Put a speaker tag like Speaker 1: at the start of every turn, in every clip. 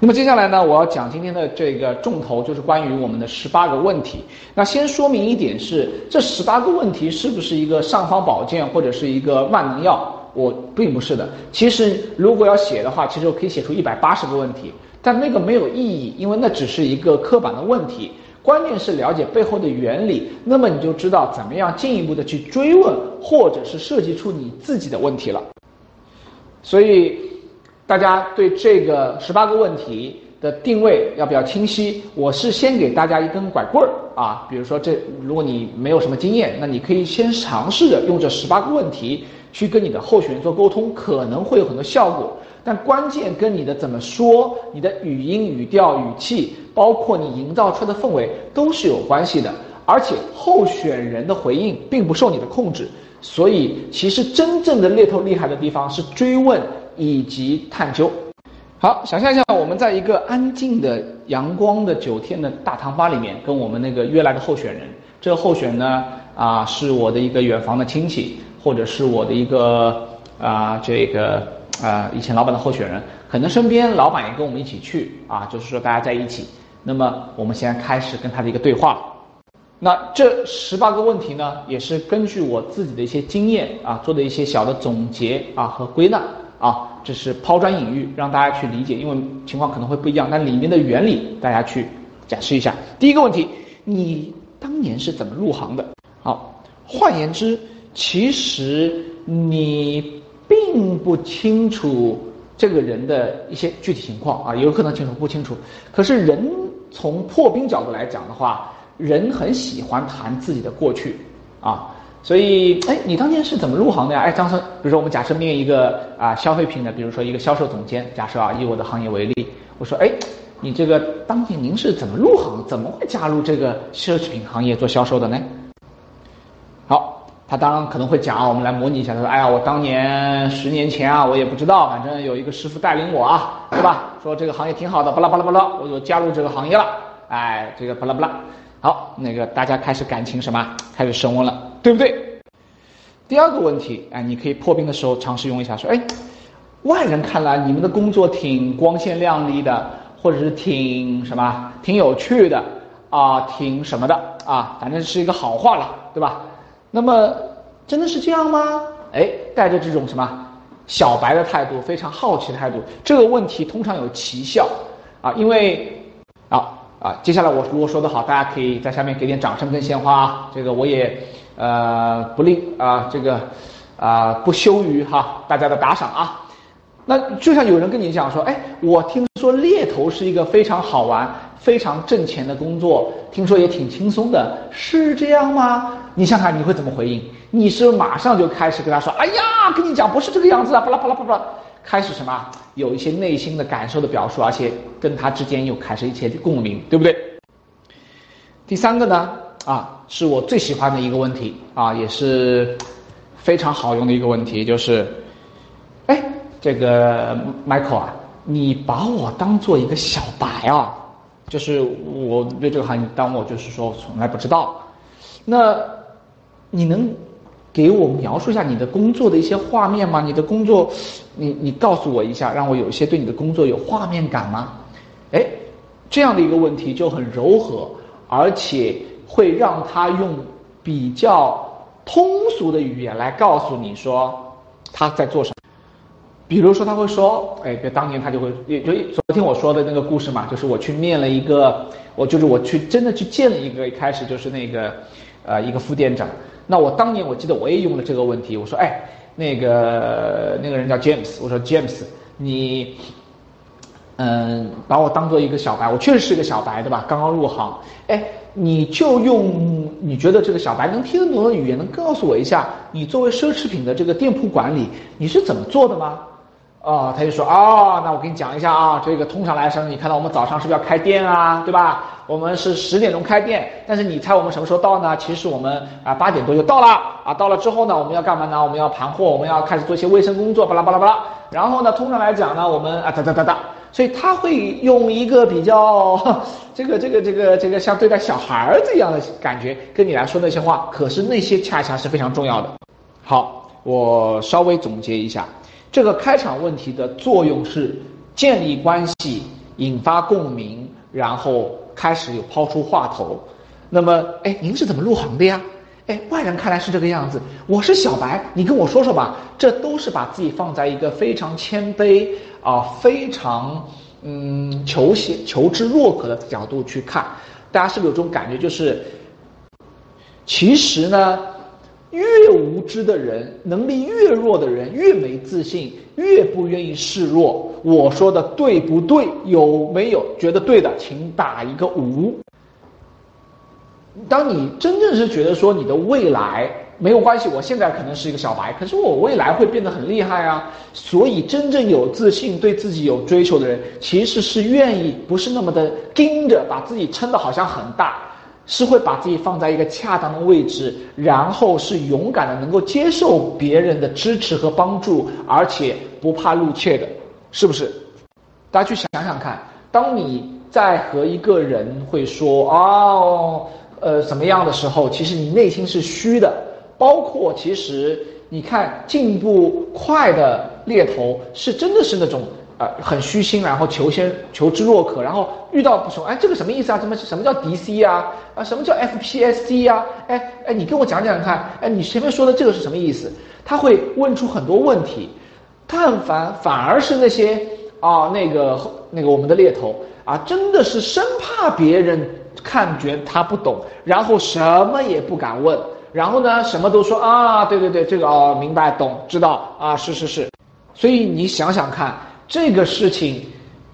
Speaker 1: 那么接下来呢，我要讲今天的这个重头，就是关于我们的十八个问题。那先说明一点是，这十八个问题是不是一个尚方宝剑或者是一个万能药？我并不是的。其实如果要写的话，其实我可以写出一百八十个问题，但那个没有意义，因为那只是一个刻板的问题。关键是了解背后的原理，那么你就知道怎么样进一步的去追问，或者是设计出你自己的问题了。所以。大家对这个十八个问题的定位要比较清晰。我是先给大家一根拐棍儿啊，比如说这，如果你没有什么经验，那你可以先尝试着用这十八个问题去跟你的候选人做沟通，可能会有很多效果。但关键跟你的怎么说、你的语音、语调、语气，包括你营造出来的氛围都是有关系的。而且候选人的回应并不受你的控制，所以其实真正的猎头厉害的地方是追问。以及探究。好，想象一下，我们在一个安静的阳光的九天的大堂吧里面，跟我们那个约来的候选人。这个候选呢，啊，是我的一个远房的亲戚，或者是我的一个啊，这个啊，以前老板的候选人。可能身边老板也跟我们一起去啊，就是说大家在一起。那么我们现在开始跟他的一个对话。那这十八个问题呢，也是根据我自己的一些经验啊，做的一些小的总结啊和归纳。啊，这是抛砖引玉，让大家去理解，因为情况可能会不一样，但里面的原理大家去展示一下。第一个问题，你当年是怎么入行的？好，换言之，其实你并不清楚这个人的一些具体情况啊，有可能清楚不清楚。可是人从破冰角度来讲的话，人很喜欢谈自己的过去啊。所以，哎，你当年是怎么入行的呀？哎，张生，比如说我们假设面一个啊消费品的，比如说一个销售总监，假设啊以我的行业为例，我说，哎，你这个当年您是怎么入行，怎么会加入这个奢侈品行业做销售的呢？好，他当然可能会讲啊，我们来模拟一下，他说，哎呀，我当年十年前啊，我也不知道，反正有一个师傅带领我啊，对吧？说这个行业挺好的，巴拉巴拉巴拉，我就加入这个行业了，哎，这个巴拉巴拉。好，那个大家开始感情什么，开始升温了，对不对？第二个问题，哎，你可以破冰的时候尝试用一下，说，哎，外人看来你们的工作挺光鲜亮丽的，或者是挺什么，挺有趣的，啊，挺什么的，啊，反正是一个好话了，对吧？那么真的是这样吗？哎，带着这种什么小白的态度，非常好奇的态度，这个问题通常有奇效，啊，因为，啊。啊，接下来我如果说的好，大家可以在下面给点掌声跟鲜花啊。这个我也呃不吝啊，这个啊不羞于哈大家的打赏啊。那就像有人跟你讲说，哎，我听说猎头是一个非常好玩、非常挣钱的工作，听说也挺轻松的，是这样吗？你想想你会怎么回应？你是马上就开始跟他说，哎呀，跟你讲不是这个样子啊，巴拉巴拉巴拉。开始什么？有一些内心的感受的表述，而且跟他之间又开始一些共鸣，对不对？第三个呢，啊，是我最喜欢的一个问题啊，也是非常好用的一个问题，就是，哎，这个 Michael 啊，你把我当做一个小白啊，就是我对这个行业当我就是说从来不知道，那你能？给我描述一下你的工作的一些画面吗？你的工作，你你告诉我一下，让我有一些对你的工作有画面感吗？哎，这样的一个问题就很柔和，而且会让他用比较通俗的语言来告诉你说他在做什么。比如说他会说，哎，比如当年他就会，也就昨天我说的那个故事嘛，就是我去面了一个，我就是我去真的去见了一个，一开始就是那个，呃，一个副店长。那我当年我记得我也用了这个问题，我说，哎，那个那个人叫 James，我说 James，你，嗯，把我当做一个小白，我确实是个小白，对吧？刚刚入行，哎，你就用你觉得这个小白能听得懂的语言，能告诉我一下，你作为奢侈品的这个店铺管理，你是怎么做的吗？哦，他就说哦，那我给你讲一下啊，这个通常来说，你看到我们早上是不是要开店啊，对吧？我们是十点钟开店，但是你猜我们什么时候到呢？其实我们啊八点多就到了啊，到了之后呢，我们要干嘛呢？我们要盘货，我们要开始做一些卫生工作，巴拉巴拉巴拉。然后呢，通常来讲呢，我们啊哒哒哒哒，所以他会用一个比较 这个这个这个这个像对待小孩儿这样的感觉跟你来说那些话，可是那些恰恰是非常重要的。好，我稍微总结一下。这个开场问题的作用是建立关系、引发共鸣，然后开始有抛出话头。那么，哎，您是怎么入行的呀？哎，外人看来是这个样子，我是小白，你跟我说说吧。这都是把自己放在一个非常谦卑啊，非常嗯求贤求知若渴的角度去看。大家是不是有这种感觉？就是其实呢，越无知的人，能力越弱的人，越没自信，越不愿意示弱。我说的对不对？有没有觉得对的，请打一个五。当你真正是觉得说你的未来没有关系，我现在可能是一个小白，可是我未来会变得很厉害啊！所以真正有自信、对自己有追求的人，其实是愿意不是那么的盯着，把自己撑得好像很大，是会把自己放在一个恰当的位置，然后是勇敢的能够接受别人的支持和帮助，而且不怕露怯的，是不是？大家去想想看，当你在和一个人会说哦。呃，怎么样的时候，其实你内心是虚的。包括其实你看进步快的猎头，是真的是那种呃很虚心，然后求先求知若渴，然后遇到不熟，哎，这个什么意思啊？什么什么叫 DC 啊？啊，什么叫 FPSC 啊？哎哎，你跟我讲讲看，哎，你前面说的这个是什么意思？他会问出很多问题。但凡反而是那些啊那个那个我们的猎头啊，真的是生怕别人。看觉他不懂，然后什么也不敢问，然后呢，什么都说啊，对对对，这个哦，明白懂知道啊，是是是，所以你想想看，这个事情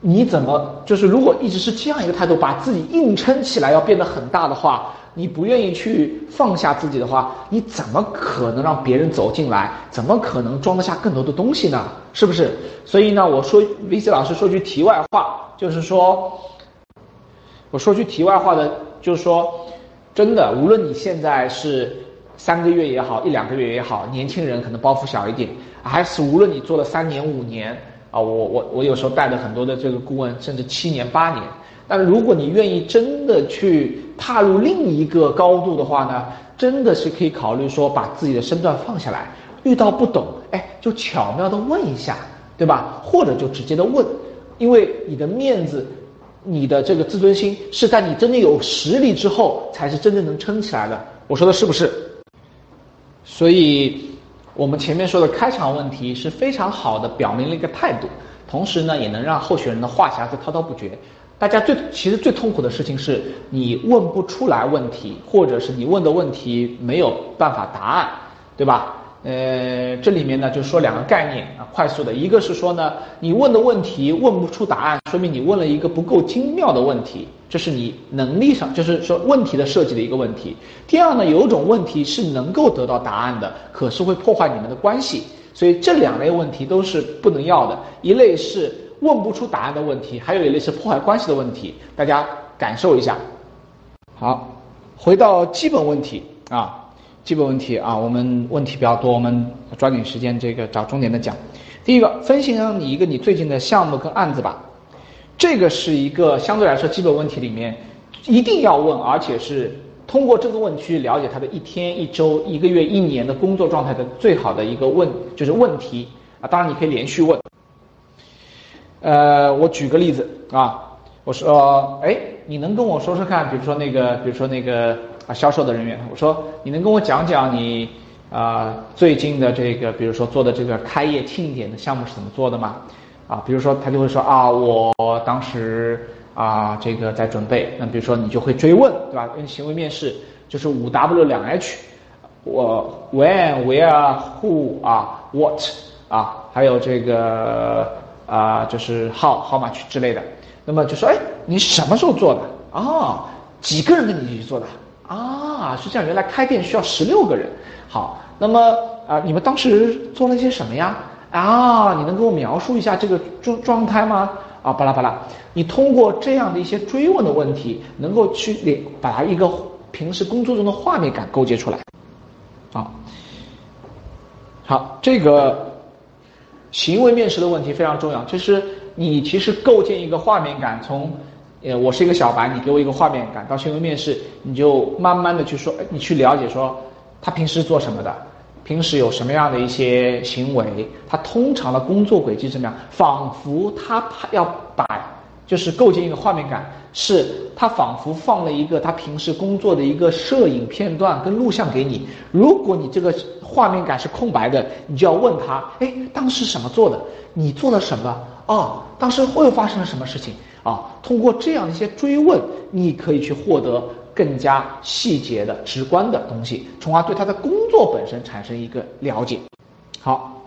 Speaker 1: 你怎么就是如果一直是这样一个态度，把自己硬撑起来要变得很大的话，你不愿意去放下自己的话，你怎么可能让别人走进来？怎么可能装得下更多的东西呢？是不是？所以呢，我说 VC 老师说句题外话，就是说。我说句题外话的，就是说，真的，无论你现在是三个月也好，一两个月也好，年轻人可能包袱小一点，还是无论你做了三年五年啊，我我我有时候带的很多的这个顾问，甚至七年八年，但如果你愿意真的去踏入另一个高度的话呢，真的是可以考虑说把自己的身段放下来，遇到不懂，哎，就巧妙的问一下，对吧？或者就直接的问，因为你的面子。你的这个自尊心是在你真正有实力之后，才是真正能撑起来的。我说的是不是？所以，我们前面说的开场问题是非常好的，表明了一个态度，同时呢，也能让候选人的话匣子滔滔不绝。大家最其实最痛苦的事情是你问不出来问题，或者是你问的问题没有办法答案，对吧？呃，这里面呢就说两个概念啊，快速的，一个是说呢，你问的问题问不出答案，说明你问了一个不够精妙的问题，这是你能力上，就是说问题的设计的一个问题。第二呢，有种问题是能够得到答案的，可是会破坏你们的关系，所以这两类问题都是不能要的。一类是问不出答案的问题，还有一类是破坏关系的问题，大家感受一下。好，回到基本问题啊。基本问题啊，我们问题比较多，我们抓紧时间这个找重点的讲。第一个，分析你一个你最近的项目跟案子吧，这个是一个相对来说基本问题里面一定要问，而且是通过这个问题去了解他的一天、一周、一个月、一年的工作状态的最好的一个问就是问题啊。当然你可以连续问。呃，我举个例子啊，我说，哎，你能跟我说说看，比如说那个，比如说那个。啊，销售的人员，我说你能跟我讲讲你啊最近的这个，比如说做的这个开业庆典的项目是怎么做的吗？啊，比如说他就会说啊，我当时啊这个在准备，那比如说你就会追问，对吧？跟行为面试就是五 W 两 H，我 When Where Who 啊 What 啊，还有这个啊就是 How How much 之类的，那么就说哎你什么时候做的啊？几个人跟你一起做的？啊，是这样，原来开店需要十六个人。好，那么啊，你们当时做了些什么呀？啊，你能给我描述一下这个状状态吗？啊，巴拉巴拉，你通过这样的一些追问的问题，能够去连把它一个平时工作中的画面感构建出来。好，好，这个行为面试的问题非常重要，就是你其实构建一个画面感，从。呃，我是一个小白，你给我一个画面感，到行为面试，你就慢慢的去说，你去了解说，他平时做什么的，平时有什么样的一些行为，他通常的工作轨迹怎么样，仿佛他要把就是构建一个画面感，是他仿佛放了一个他平时工作的一个摄影片段跟录像给你。如果你这个画面感是空白的，你就要问他：哎，当时什么做的？你做了什么？哦，当时会发生了什么事情？啊，通过这样一些追问，你可以去获得更加细节的、直观的东西，从而对他的工作本身产生一个了解。好，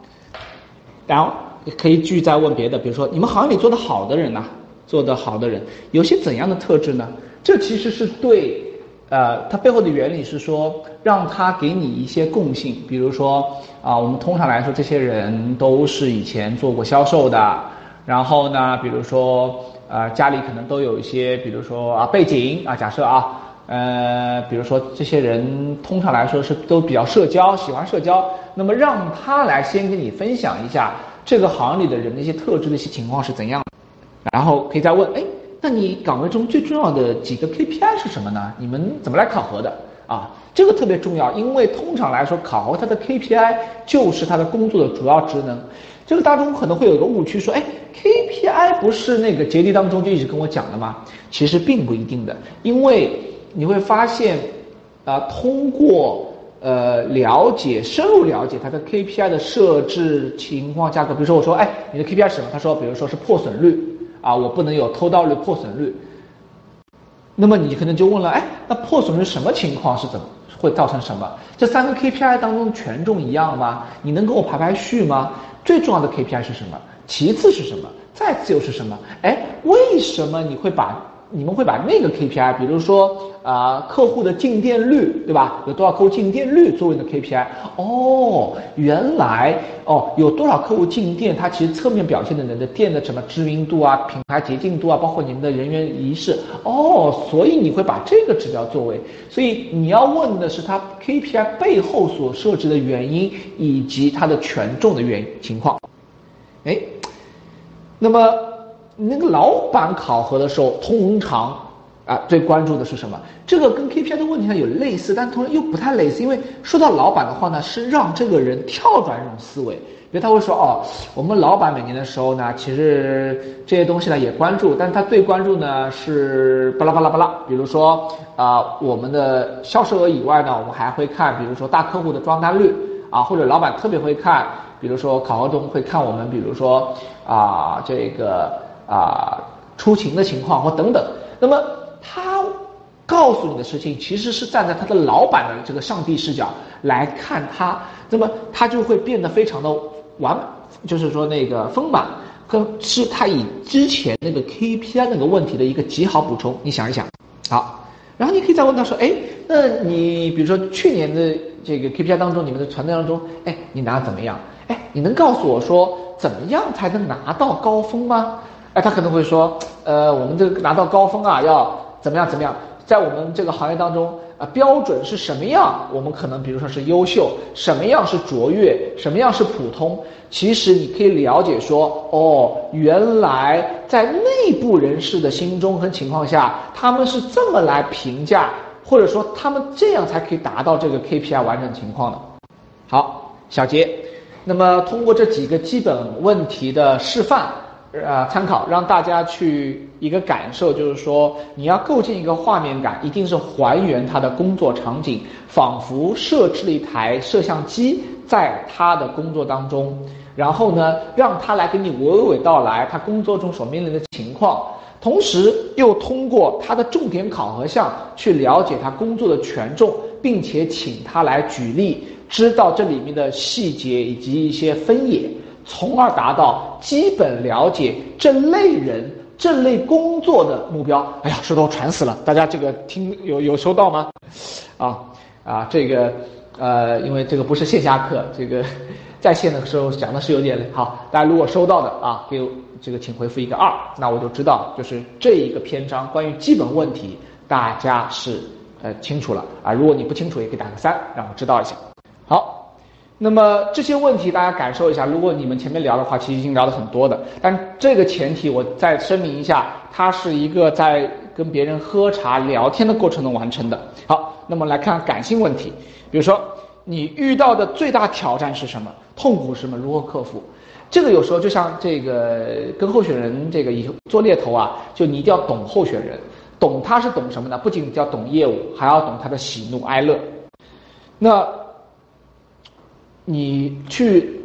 Speaker 1: 然后可以继续再问别的，比如说你们行业里做得好的人呢？做得好的人有些怎样的特质呢？这其实是对，呃，它背后的原理是说，让他给你一些共性，比如说啊，我们通常来说，这些人都是以前做过销售的，然后呢，比如说呃，家里可能都有一些，比如说啊背景啊，假设啊，呃，比如说这些人通常来说是都比较社交，喜欢社交，那么让他来先跟你分享一下这个行里的人的一些特质的一些情况是怎样。然后可以再问，哎，那你岗位中最重要的几个 KPI 是什么呢？你们怎么来考核的？啊，这个特别重要，因为通常来说，考核他的 KPI 就是他的工作的主要职能。这个当中可能会有一个误区，说，哎，KPI 不是那个节例当中就一直跟我讲的吗？其实并不一定的，因为你会发现，啊，通过呃了解深入了解它的 KPI 的设置情况价格，比如说我说，哎，你的 KPI 是什么？他说，比如说是破损率。啊，我不能有偷盗率、破损率。那么你可能就问了，哎，那破损率什么情况是怎么会造成什么？这三个 KPI 当中权重一样吗？你能给我排排序吗？最重要的 KPI 是什么？其次是什么？再次又是什么？哎，为什么你会把？你们会把那个 KPI，比如说啊，客户的进店率，对吧？有多少客户进店率作为你的 KPI？哦，原来哦，有多少客户进店，它其实侧面表现的人的店的什么知名度啊、品牌洁净度啊，包括你们的人员仪式。哦，所以你会把这个指标作为，所以你要问的是它 KPI 背后所设置的原因以及它的权重的原情况。哎，那么。那个老板考核的时候，通常啊最关注的是什么？这个跟 KPI 的问题上有类似，但同时又不太类似。因为说到老板的话呢，是让这个人跳转这种思维。比如他会说：“哦，我们老板每年的时候呢，其实这些东西呢也关注，但他最关注呢是巴拉巴拉巴拉。比如说啊，我们的销售额以外呢，我们还会看，比如说大客户的装单率啊，或者老板特别会看，比如说考核中会看我们，比如说啊这个。”啊，出勤的情况或等等，那么他告诉你的事情，其实是站在他的老板的这个上帝视角来看他，那么他就会变得非常的完，就是说那个丰满，跟是他以之前那个 KPI 那个问题的一个极好补充。你想一想，好，然后你可以再问他说，哎，那你比如说去年的这个 KPI 当中，你们的团队当中，哎，你拿怎么样？哎，你能告诉我说怎么样才能拿到高峰吗？哎，他可能会说，呃，我们这个拿到高峰啊，要怎么样怎么样？在我们这个行业当中啊，标准是什么样？我们可能比如说是优秀，什么样是卓越，什么样是普通？其实你可以了解说，哦，原来在内部人士的心中和情况下，他们是这么来评价，或者说他们这样才可以达到这个 KPI 完整情况的。好，小杰，那么通过这几个基本问题的示范。呃，参考让大家去一个感受，就是说你要构建一个画面感，一定是还原他的工作场景，仿佛设置了一台摄像机在他的工作当中，然后呢，让他来给你娓娓道来他工作中所面临的情况，同时又通过他的重点考核项去了解他工作的权重，并且请他来举例，知道这里面的细节以及一些分野。从而达到基本了解这类人、这类工作的目标。哎呀，说的我喘死了！大家这个听有有收到吗？啊啊，这个呃，因为这个不是线下课，这个在线的时候讲的是有点累。好，大家如果收到的啊，给这个请回复一个二，那我就知道就是这一个篇章关于基本问题，大家是呃清楚了啊。如果你不清楚，也可以打个三，让我知道一下。好。那么这些问题大家感受一下，如果你们前面聊的话，其实已经聊了很多的。但这个前提我再声明一下，它是一个在跟别人喝茶聊天的过程中完成的。好，那么来看感性问题，比如说你遇到的最大挑战是什么？痛苦是什么？如何克服？这个有时候就像这个跟候选人这个以做猎头啊，就你一定要懂候选人，懂他是懂什么呢？不仅要懂业务，还要懂他的喜怒哀乐。那，你去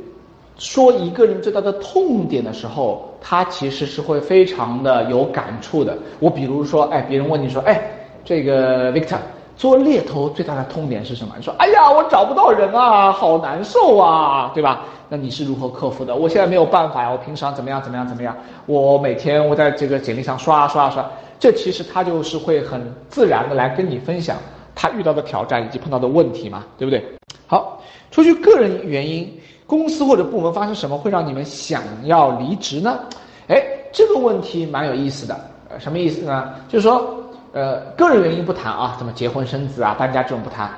Speaker 1: 说一个人最大的痛点的时候，他其实是会非常的有感触的。我比如说，哎，别人问你说，哎，这个 Victor。做猎头最大的痛点是什么？你说，哎呀，我找不到人啊，好难受啊，对吧？那你是如何克服的？我现在没有办法呀，我平常怎么样怎么样怎么样？我每天我在这个简历上刷刷刷，这其实他就是会很自然的来跟你分享他遇到的挑战以及碰到的问题嘛，对不对？好，出去个人原因，公司或者部门发生什么会让你们想要离职呢？哎，这个问题蛮有意思的，呃，什么意思呢？就是说。呃，个人原因不谈啊，什么结婚生子啊、搬家这种不谈。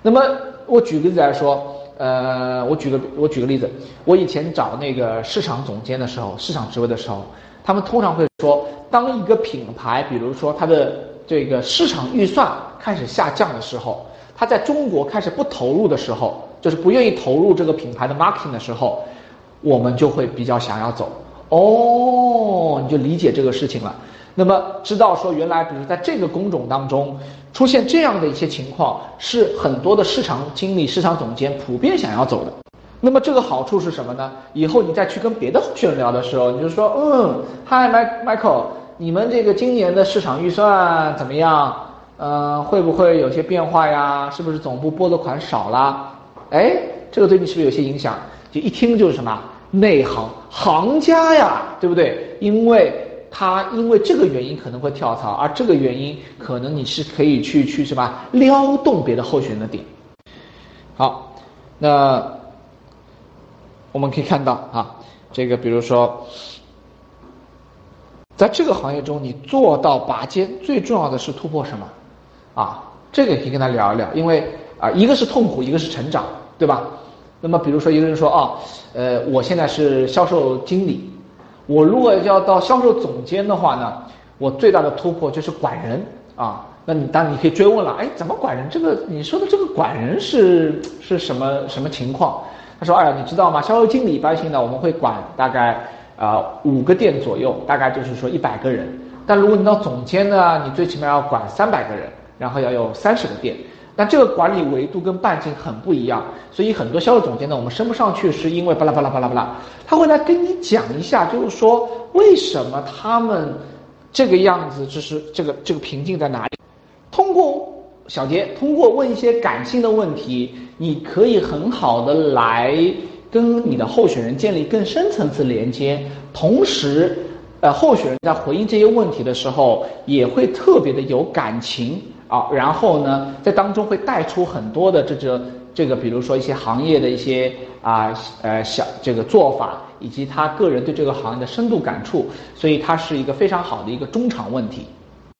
Speaker 1: 那么我举个例子来说，呃，我举个我举个例子，我以前找那个市场总监的时候，市场职位的时候，他们通常会说，当一个品牌，比如说它的这个市场预算开始下降的时候，它在中国开始不投入的时候，就是不愿意投入这个品牌的 marketing 的时候，我们就会比较想要走。哦，你就理解这个事情了。那么知道说原来，比如在这个工种当中出现这样的一些情况，是很多的市场经理、市场总监普遍想要走的。那么这个好处是什么呢？以后你再去跟别的候选人聊的时候，你就说，嗯，Hi Michael，你们这个今年的市场预算怎么样？呃，会不会有些变化呀？是不是总部拨的款少了？哎，这个对你是不是有些影响？就一听就是什么内行行家呀，对不对？因为。他因为这个原因可能会跳槽，而这个原因可能你是可以去去什么撩动别的候选人的点。好，那我们可以看到啊，这个比如说，在这个行业中，你做到拔尖，最重要的是突破什么？啊，这个也可以跟他聊一聊，因为啊，一个是痛苦，一个是成长，对吧？那么比如说一个人说啊，呃，我现在是销售经理。我如果要到销售总监的话呢，我最大的突破就是管人啊。那你当然你可以追问了，哎，怎么管人？这个你说的这个管人是是什么什么情况？他说，哎，你知道吗？销售经理一般性呢，我们会管大概啊五个店左右，大概就是说一百个人。但如果你到总监呢，你最起码要管三百个人，然后要有三十个店。那这个管理维度跟半径很不一样，所以很多销售总监呢，我们升不上去，是因为巴拉巴拉巴拉巴拉，他会来跟你讲一下，就是说为什么他们这个样子，就是这个这个瓶颈在哪里？通过小杰，通过问一些感性的问题，你可以很好的来跟你的候选人建立更深层次连接，同时，呃，候选人在回应这些问题的时候，也会特别的有感情。啊，然后呢，在当中会带出很多的这这这个，比如说一些行业的一些啊呃小这个做法，以及他个人对这个行业的深度感触，所以它是一个非常好的一个中场问题。